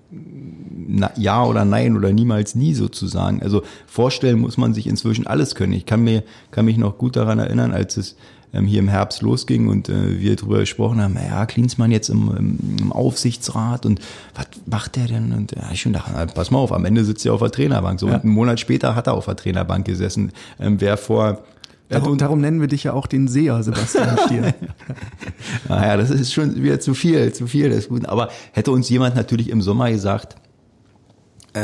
ja oder nein oder niemals nie sozusagen. Also vorstellen muss man sich inzwischen alles können. Ich kann mir kann mich noch gut daran erinnern, als es ähm, hier im Herbst losging und äh, wir darüber gesprochen haben, ja, Klinsmann jetzt im, im, Aufsichtsrat und was macht der denn? Und ja, ich schon dachte, pass mal auf, am Ende sitzt er auf der Trainerbank. So Ja. und einen Monat später hat er auf der Trainerbank gesessen. Ähm, wer vor Darum, darum nennen wir dich ja auch den Seher, Sebastian Stier. Naja, das ist schon wieder zu viel, zu viel des Guten. Aber hätte uns jemand natürlich im Sommer gesagt,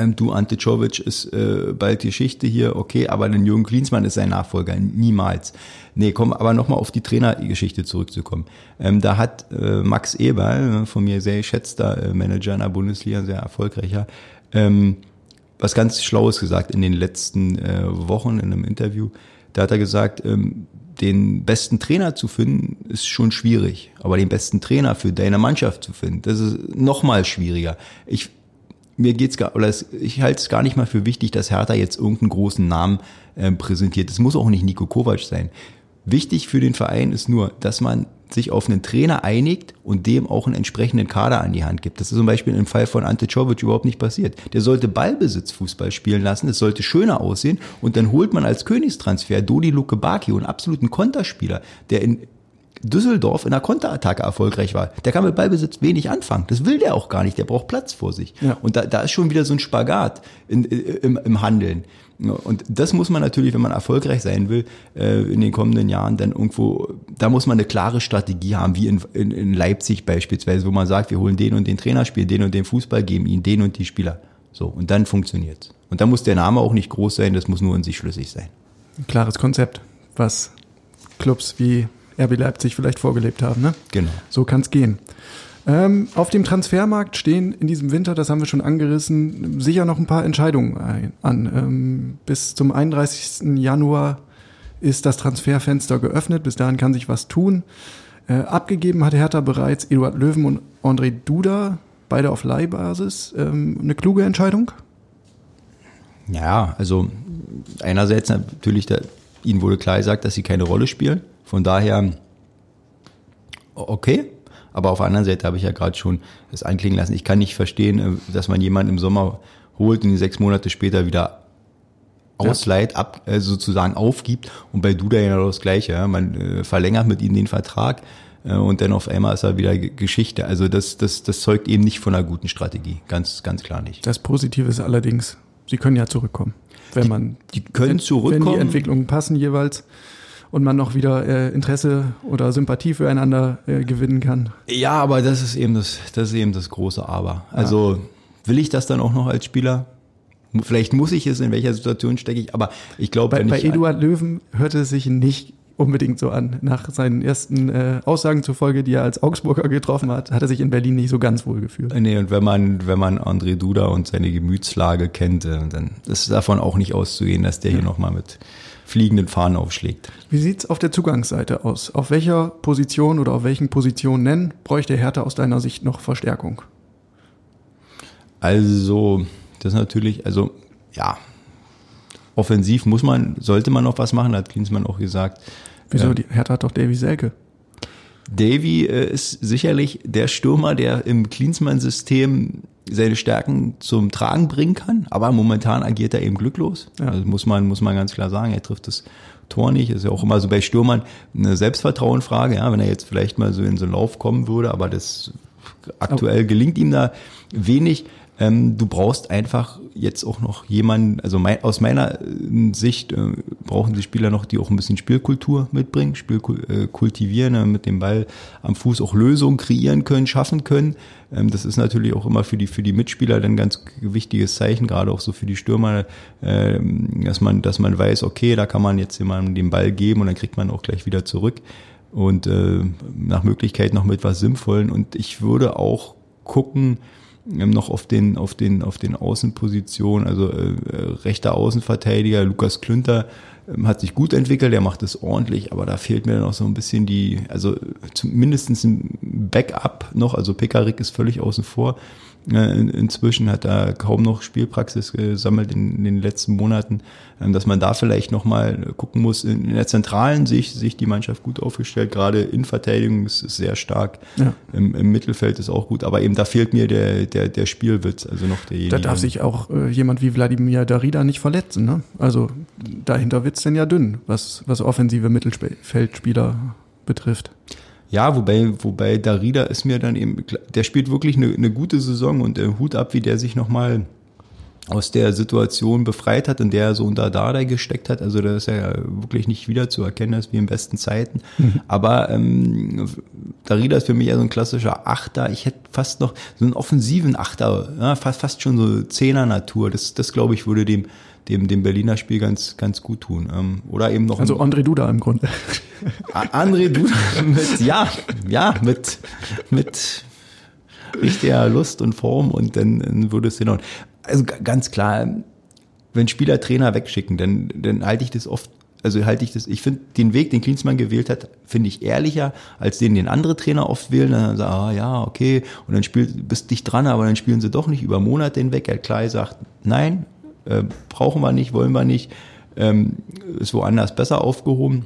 ähm, du, Ante Czovic ist äh, bald Geschichte hier, okay, aber dann Jürgen Klinsmann ist sein Nachfolger, niemals. Nee, komm, aber nochmal auf die Trainergeschichte zurückzukommen. Ähm, da hat äh, Max Eberl, äh, von mir sehr geschätzter äh, Manager in der Bundesliga, sehr erfolgreicher, ähm, was ganz Schlaues gesagt in den letzten äh, Wochen in einem Interview. Da hat er gesagt, ähm, den besten Trainer zu finden, ist schon schwierig. Aber den besten Trainer für deine Mannschaft zu finden, das ist noch mal schwieriger. Ich, mir geht's gar, oder es, ich halte es gar nicht mal für wichtig, dass Hertha jetzt irgendeinen großen Namen ähm, präsentiert. Es muss auch nicht Nico Kovac sein. Wichtig für den Verein ist nur, dass man sich auf einen Trainer einigt und dem auch einen entsprechenden Kader an die Hand gibt. Das ist zum Beispiel im Fall von Ante Czovic überhaupt nicht passiert. Der sollte Ballbesitzfußball spielen lassen, es sollte schöner aussehen und dann holt man als Königstransfer Dodi Lukebaki, einen absoluten Konterspieler, der in Düsseldorf in der Konterattacke erfolgreich war. Der kann mit Ballbesitz wenig anfangen. Das will der auch gar nicht. Der braucht Platz vor sich. Ja. Und da, da ist schon wieder so ein Spagat in, im, im Handeln. Und das muss man natürlich, wenn man erfolgreich sein will, äh, in den kommenden Jahren, dann irgendwo, da muss man eine klare Strategie haben, wie in, in, in Leipzig beispielsweise, wo man sagt, wir holen den und den Trainer, spielen den und den Fußball, geben ihnen den und die Spieler. So, und dann funktioniert's. Und dann muss der Name auch nicht groß sein, das muss nur in sich schlüssig sein. Ein klares Konzept, was Clubs wie RB Leipzig vielleicht vorgelebt haben. Ne? Genau. So kann's gehen. Ähm, auf dem Transfermarkt stehen in diesem Winter, das haben wir schon angerissen, sicher noch ein paar Entscheidungen ein, an. Ähm, bis zum 31. Januar ist das Transferfenster geöffnet. Bis dahin kann sich was tun. Äh, abgegeben hat Hertha bereits Eduard Löwen und André Duda, beide auf Leihbasis. Ähm, eine kluge Entscheidung? Ja, also einerseits natürlich, der, ihnen wurde klar gesagt, dass sie keine Rolle spielen. Von daher okay. Aber auf der anderen Seite habe ich ja gerade schon das anklingen lassen. Ich kann nicht verstehen, äh, dass man jemanden im Sommer holt und ihn sechs Monate später wieder ausleiht, ab, äh, sozusagen aufgibt. Und bei Duda ja das Gleiche. Ja. Man äh, verlängert mit ihm den Vertrag äh, und dann auf einmal ist er wieder G- Geschichte. Also das, das, das zeugt eben nicht von einer guten Strategie. Ganz, ganz klar nicht. Das Positive ist allerdings, sie können ja zurückkommen. Wenn man Die können wenn, zurückkommen. Wenn die Entwicklungen passen jeweils und man noch wieder äh, Interesse oder Sympathie füreinander äh, gewinnen kann. Ja, aber das ist eben das, das ist eben das große Aber. Also will ich das dann auch noch als Spieler? Vielleicht muss ich es, in welcher Situation stecke ich, aber ich glaube, Bei, bei Eduard Löwen hörte es sich nicht unbedingt so an. Nach seinen ersten äh, Aussagen zufolge, die er als Augsburger getroffen hat, hat er sich in Berlin nicht so ganz wohl gefühlt. Nee, und wenn man, wenn man André Duda und seine Gemütslage kennt, äh, dann ist davon auch nicht auszugehen, dass der hier nochmal mit fliegenden Fahnen aufschlägt. Wie sieht's auf der Zugangsseite aus? Auf welcher Position oder auf welchen Positionen nennen bräuchte Hertha aus deiner Sicht noch Verstärkung? Also, das ist natürlich, also, ja, offensiv muss man, sollte man noch was machen, hat Klinsmann auch gesagt. Wieso? Die Hertha hat doch Davy Selke. Davy äh, ist sicherlich der Stürmer, der im Klinsmann-System seine Stärken zum Tragen bringen kann, aber momentan agiert er eben glücklos. Ja. Also muss man, muss man ganz klar sagen, er trifft das Tor nicht. Ist ja auch immer so bei Stürmern eine Selbstvertrauenfrage, ja, wenn er jetzt vielleicht mal so in so einen Lauf kommen würde, aber das aktuell gelingt ihm da wenig. Ähm, du brauchst einfach jetzt auch noch jemanden, also mein, aus meiner äh, Sicht äh, brauchen die Spieler noch, die auch ein bisschen Spielkultur mitbringen, Spiel äh, kultivieren, äh, mit dem Ball am Fuß auch Lösungen kreieren können, schaffen können. Ähm, das ist natürlich auch immer für die, für die Mitspieler dann ganz wichtiges Zeichen, gerade auch so für die Stürmer, äh, dass man, dass man weiß, okay, da kann man jetzt jemandem den Ball geben und dann kriegt man auch gleich wieder zurück und äh, nach Möglichkeit noch mit was Sinnvollen. Und ich würde auch gucken, ähm, noch auf den, auf den, auf den Außenpositionen, also äh, rechter Außenverteidiger, Lukas Klünter ähm, hat sich gut entwickelt, der macht es ordentlich, aber da fehlt mir noch so ein bisschen die, also zumindest ein Backup noch, also Pekarik ist völlig außen vor. In, inzwischen hat er kaum noch Spielpraxis gesammelt in, in den letzten Monaten, ähm, dass man da vielleicht nochmal gucken muss. In, in der zentralen Sicht sich die Mannschaft gut aufgestellt, gerade in Verteidigung ist es sehr stark, ja. Im, Im, Mittelfeld ist auch gut, aber eben da fehlt mir der, der, der Spielwitz, also noch derjenige. Da darf sich auch äh, jemand wie Wladimir Darida nicht verletzen, ne? Also dahinter wird's denn ja dünn, was, was offensive Mittelfeldspieler betrifft. Ja, wobei, wobei Darida ist mir dann eben, der spielt wirklich eine, eine gute Saison und äh, Hut ab, wie der sich nochmal aus der Situation befreit hat, in der er so unter Dada gesteckt hat. Also da ist er ja wirklich nicht wieder zu erkennen, als wie in besten Zeiten. Mhm. Aber ähm, Darida ist für mich eher so ein klassischer Achter. Ich hätte fast noch so einen offensiven Achter, ja, fast, fast schon so Zehner-Natur. Das, das glaube ich, würde dem dem, dem Berliner Spiel ganz, ganz gut tun. Ähm, oder eben noch. Also André Duda im Grunde. André Duda mit, ja, ja, mit, mit richtiger Lust und Form und dann, dann würde es hinhauen. Also ganz klar, wenn Spieler Trainer wegschicken, dann, dann halte ich das oft also halte ich das, ich finde den Weg, den Klinsmann gewählt hat, finde ich ehrlicher, als den, den andere Trainer oft wählen. Dann sagen, ah ja, okay, und dann spielt, bist dich dran, aber dann spielen sie doch nicht über Monate hinweg. Er klar sagt, nein, äh, brauchen wir nicht, wollen wir nicht, ähm, ist woanders besser aufgehoben.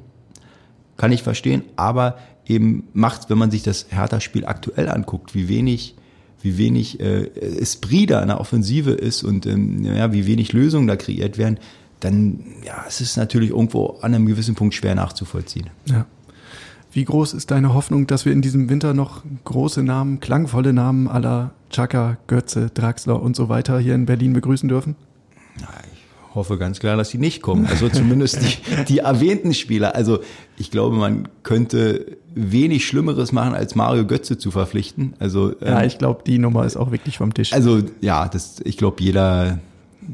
Kann ich verstehen, aber eben macht, wenn man sich das Hertha-Spiel aktuell anguckt, wie wenig wie wenig äh, Esprit da in der Offensive ist und ähm, ja, wie wenig Lösungen da kreiert werden, dann ja, es ist natürlich irgendwo an einem gewissen Punkt schwer nachzuvollziehen. Ja. Wie groß ist deine Hoffnung, dass wir in diesem Winter noch große Namen, klangvolle Namen aller Chaka, Götze, Draxler und so weiter hier in Berlin begrüßen dürfen? Ich hoffe ganz klar, dass sie nicht kommen. Also zumindest die, die erwähnten Spieler. Also ich glaube, man könnte wenig Schlimmeres machen, als Mario Götze zu verpflichten. Also ja, ähm, ich glaube, die Nummer ist auch wirklich vom Tisch. Also ja, das, ich glaube, jeder,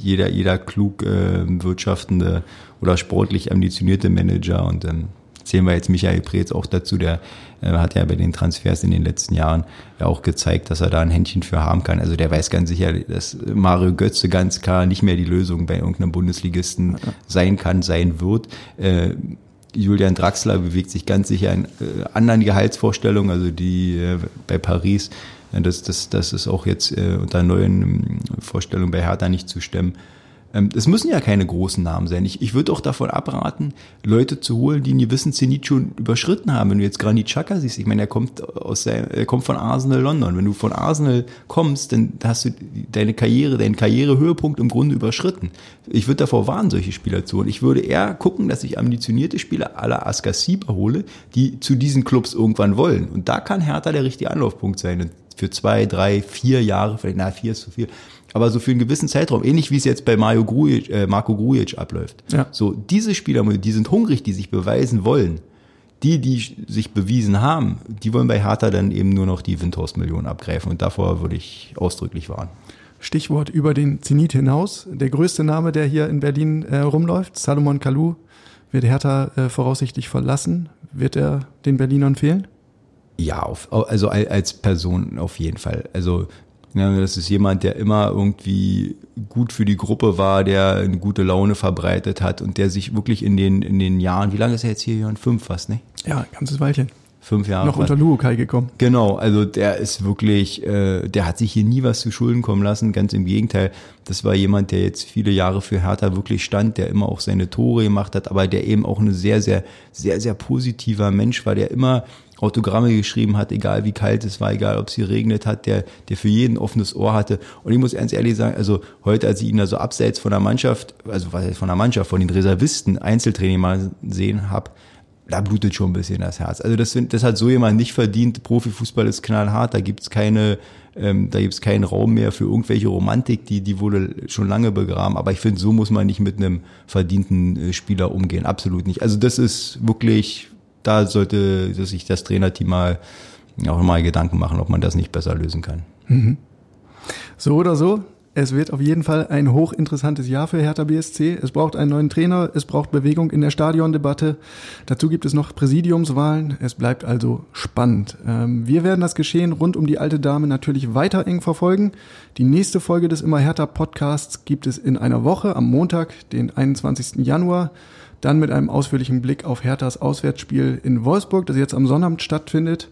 jeder, jeder klug äh, wirtschaftende oder sportlich ambitionierte Manager und ähm, zählen wir jetzt Michael Preetz auch dazu, der äh, hat ja bei den Transfers in den letzten Jahren ja auch gezeigt, dass er da ein Händchen für haben kann. Also der weiß ganz sicher, dass Mario Götze ganz klar nicht mehr die Lösung bei irgendeinem Bundesligisten sein kann, sein wird. Äh, Julian Draxler bewegt sich ganz sicher in äh, anderen Gehaltsvorstellungen, also die äh, bei Paris, das, das, das ist auch jetzt äh, unter neuen ähm, Vorstellungen bei Hertha nicht zu stemmen. Ähm, es müssen ja keine großen Namen sein. Ich, ich würde auch davon abraten, Leute zu holen, die einen gewissen Zenit schon überschritten haben. Wenn du jetzt Granit Xhaka siehst, ich meine, er kommt aus der, er kommt von Arsenal London. Wenn du von Arsenal kommst, dann hast du deine Karriere, deinen Karrierehöhepunkt im Grunde überschritten. Ich würde davor warnen, solche Spieler zu holen. Ich würde eher gucken, dass ich ambitionierte Spieler aller Askasib erhole, die zu diesen Clubs irgendwann wollen. Und da kann Hertha der richtige Anlaufpunkt sein. Und für zwei, drei, vier Jahre, vielleicht, na, vier ist zu viel, aber so für einen gewissen Zeitraum, ähnlich wie es jetzt bei Mario Grujic, äh, Marco Grujic abläuft. Ja. So, diese Spieler, die sind hungrig, die sich beweisen wollen. Die, die sich bewiesen haben, die wollen bei Hertha dann eben nur noch die Windhorst-Millionen abgreifen und davor würde ich ausdrücklich warnen. Stichwort über den Zenit hinaus. Der größte Name, der hier in Berlin äh, rumläuft, Salomon Kalou, wird Hertha äh, voraussichtlich verlassen. Wird er den Berlinern fehlen? Ja, auf, also als Person auf jeden Fall. Also ja, das ist jemand, der immer irgendwie gut für die Gruppe war, der eine gute Laune verbreitet hat und der sich wirklich in den, in den Jahren, wie lange ist er jetzt hier? Jahren fünf fast, ne? Ja, ein ganzes Weilchen. Fünf Jahre. Noch unter Luokai gekommen. Genau, also der ist wirklich, äh, der hat sich hier nie was zu Schulden kommen lassen, ganz im Gegenteil. Das war jemand, der jetzt viele Jahre für Hertha wirklich stand, der immer auch seine Tore gemacht hat, aber der eben auch ein sehr, sehr, sehr, sehr positiver Mensch war, der immer Autogramme geschrieben hat, egal wie kalt es war, egal ob es hier regnet hat, der, der für jeden offenes Ohr hatte. Und ich muss ganz ehrlich sagen, also heute, als ich ihn da so abseits von der Mannschaft, also von der Mannschaft, von den Reservisten Einzeltraining mal sehen habe, da blutet schon ein bisschen das Herz. Also das, das hat so jemand nicht verdient. Profifußball ist knallhart, da gibt's keine, ähm, da gibt's keinen Raum mehr für irgendwelche Romantik, die, die wurde schon lange begraben. Aber ich finde, so muss man nicht mit einem verdienten äh, Spieler umgehen. Absolut nicht. Also das ist wirklich, da sollte sich das Trainerteam mal auch mal Gedanken machen, ob man das nicht besser lösen kann. Mhm. So oder so, es wird auf jeden Fall ein hochinteressantes Jahr für Hertha BSC. Es braucht einen neuen Trainer, es braucht Bewegung in der Stadiondebatte. Dazu gibt es noch Präsidiumswahlen. Es bleibt also spannend. Ähm, wir werden das Geschehen rund um die alte Dame natürlich weiter eng verfolgen. Die nächste Folge des Immer Hertha Podcasts gibt es in einer Woche am Montag, den 21. Januar. Dann mit einem ausführlichen Blick auf Herthas Auswärtsspiel in Wolfsburg, das jetzt am Sonnabend stattfindet.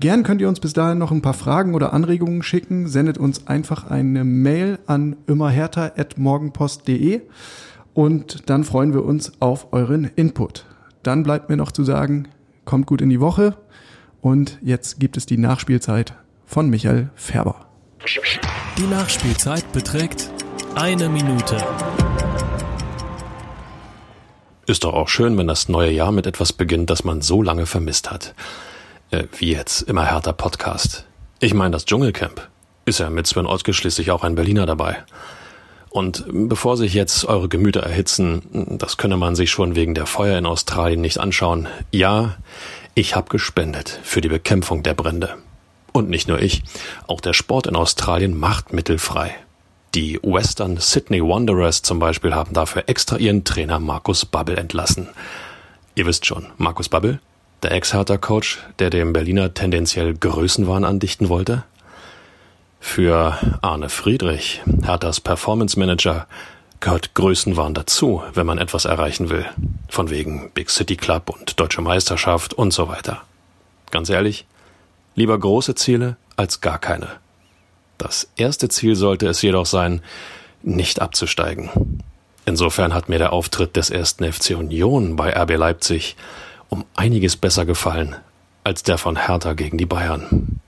Gern könnt ihr uns bis dahin noch ein paar Fragen oder Anregungen schicken. Sendet uns einfach eine Mail an immerherter.morgenpost.de und dann freuen wir uns auf euren Input. Dann bleibt mir noch zu sagen, kommt gut in die Woche und jetzt gibt es die Nachspielzeit von Michael Färber. Die Nachspielzeit beträgt eine Minute. Ist doch auch schön, wenn das neue Jahr mit etwas beginnt, das man so lange vermisst hat. Äh, wie jetzt, immer härter Podcast. Ich meine das Dschungelcamp. Ist ja mit Sven Ottke schließlich auch ein Berliner dabei. Und bevor sich jetzt eure Gemüter erhitzen, das könne man sich schon wegen der Feuer in Australien nicht anschauen. Ja, ich habe gespendet für die Bekämpfung der Brände. Und nicht nur ich, auch der Sport in Australien macht Mittel frei. Die Western Sydney Wanderers zum Beispiel haben dafür extra ihren Trainer Markus Babbel entlassen. Ihr wisst schon, Markus Babbel, der Ex-Hertha-Coach, der dem Berliner tendenziell Größenwahn andichten wollte? Für Arne Friedrich, Herthas Performance Manager, gehört Größenwahn dazu, wenn man etwas erreichen will. Von wegen Big City Club und Deutsche Meisterschaft und so weiter. Ganz ehrlich, lieber große Ziele als gar keine. Das erste Ziel sollte es jedoch sein, nicht abzusteigen. Insofern hat mir der Auftritt des ersten FC Union bei RB Leipzig um einiges besser gefallen als der von Hertha gegen die Bayern.